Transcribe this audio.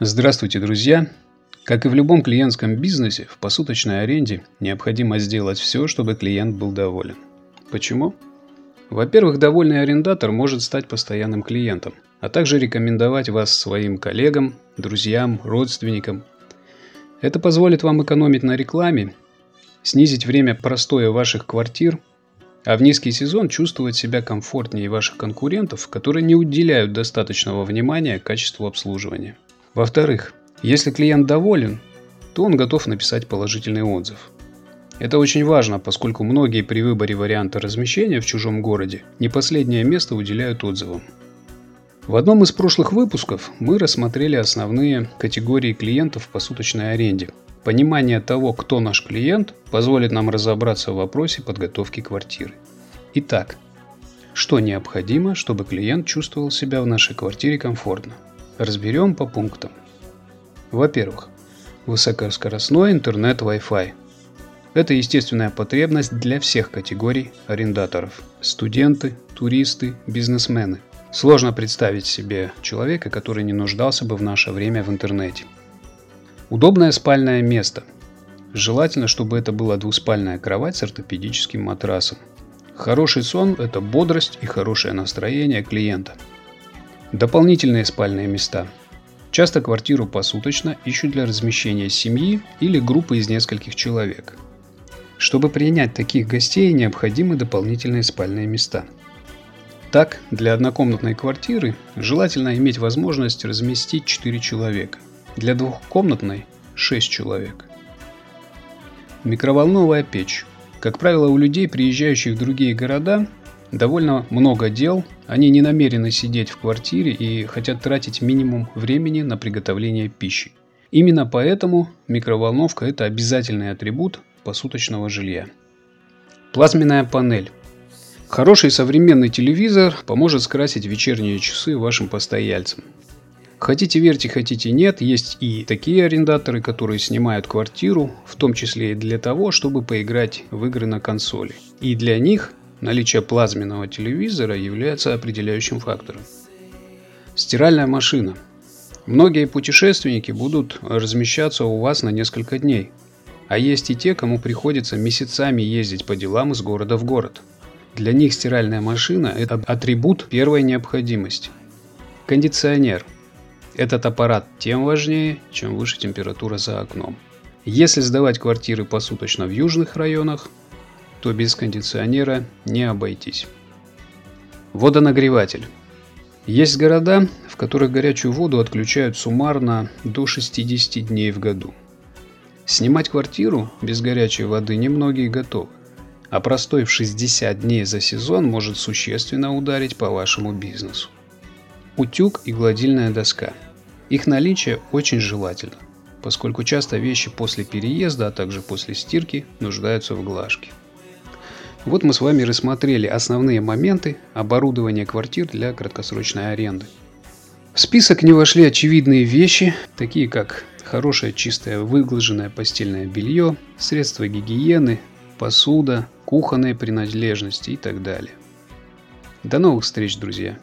Здравствуйте, друзья! Как и в любом клиентском бизнесе, в посуточной аренде необходимо сделать все, чтобы клиент был доволен. Почему? Во-первых, довольный арендатор может стать постоянным клиентом, а также рекомендовать вас своим коллегам, друзьям, родственникам. Это позволит вам экономить на рекламе, снизить время простоя ваших квартир, а в низкий сезон чувствовать себя комфортнее ваших конкурентов, которые не уделяют достаточного внимания качеству обслуживания. Во-вторых, если клиент доволен, то он готов написать положительный отзыв. Это очень важно, поскольку многие при выборе варианта размещения в чужом городе не последнее место уделяют отзывам. В одном из прошлых выпусков мы рассмотрели основные категории клиентов в посуточной аренде. Понимание того, кто наш клиент, позволит нам разобраться в вопросе подготовки квартиры. Итак, что необходимо, чтобы клиент чувствовал себя в нашей квартире комфортно? Разберем по пунктам. Во-первых, высокоскоростной интернет Wi-Fi. Это естественная потребность для всех категорий арендаторов. Студенты, туристы, бизнесмены. Сложно представить себе человека, который не нуждался бы в наше время в интернете. Удобное спальное место. Желательно, чтобы это была двуспальная кровать с ортопедическим матрасом. Хороший сон – это бодрость и хорошее настроение клиента – Дополнительные спальные места. Часто квартиру посуточно ищут для размещения семьи или группы из нескольких человек. Чтобы принять таких гостей, необходимы дополнительные спальные места. Так, для однокомнатной квартиры желательно иметь возможность разместить 4 человека. Для двухкомнатной – 6 человек. Микроволновая печь. Как правило, у людей, приезжающих в другие города, довольно много дел, они не намерены сидеть в квартире и хотят тратить минимум времени на приготовление пищи. Именно поэтому микроволновка – это обязательный атрибут посуточного жилья. Плазменная панель. Хороший современный телевизор поможет скрасить вечерние часы вашим постояльцам. Хотите верьте, хотите нет, есть и такие арендаторы, которые снимают квартиру, в том числе и для того, чтобы поиграть в игры на консоли. И для них Наличие плазменного телевизора является определяющим фактором. Стиральная машина. Многие путешественники будут размещаться у вас на несколько дней. А есть и те, кому приходится месяцами ездить по делам из города в город. Для них стиральная машина – это атрибут первой необходимости. Кондиционер. Этот аппарат тем важнее, чем выше температура за окном. Если сдавать квартиры посуточно в южных районах, то без кондиционера не обойтись. Водонагреватель. Есть города, в которых горячую воду отключают суммарно до 60 дней в году. Снимать квартиру без горячей воды немногие готовы, а простой в 60 дней за сезон может существенно ударить по вашему бизнесу. Утюг и гладильная доска. Их наличие очень желательно, поскольку часто вещи после переезда, а также после стирки нуждаются в глажке. Вот мы с вами рассмотрели основные моменты оборудования квартир для краткосрочной аренды. В список не вошли очевидные вещи, такие как хорошее чистое выглаженное постельное белье, средства гигиены, посуда, кухонные принадлежности и так далее. До новых встреч, друзья!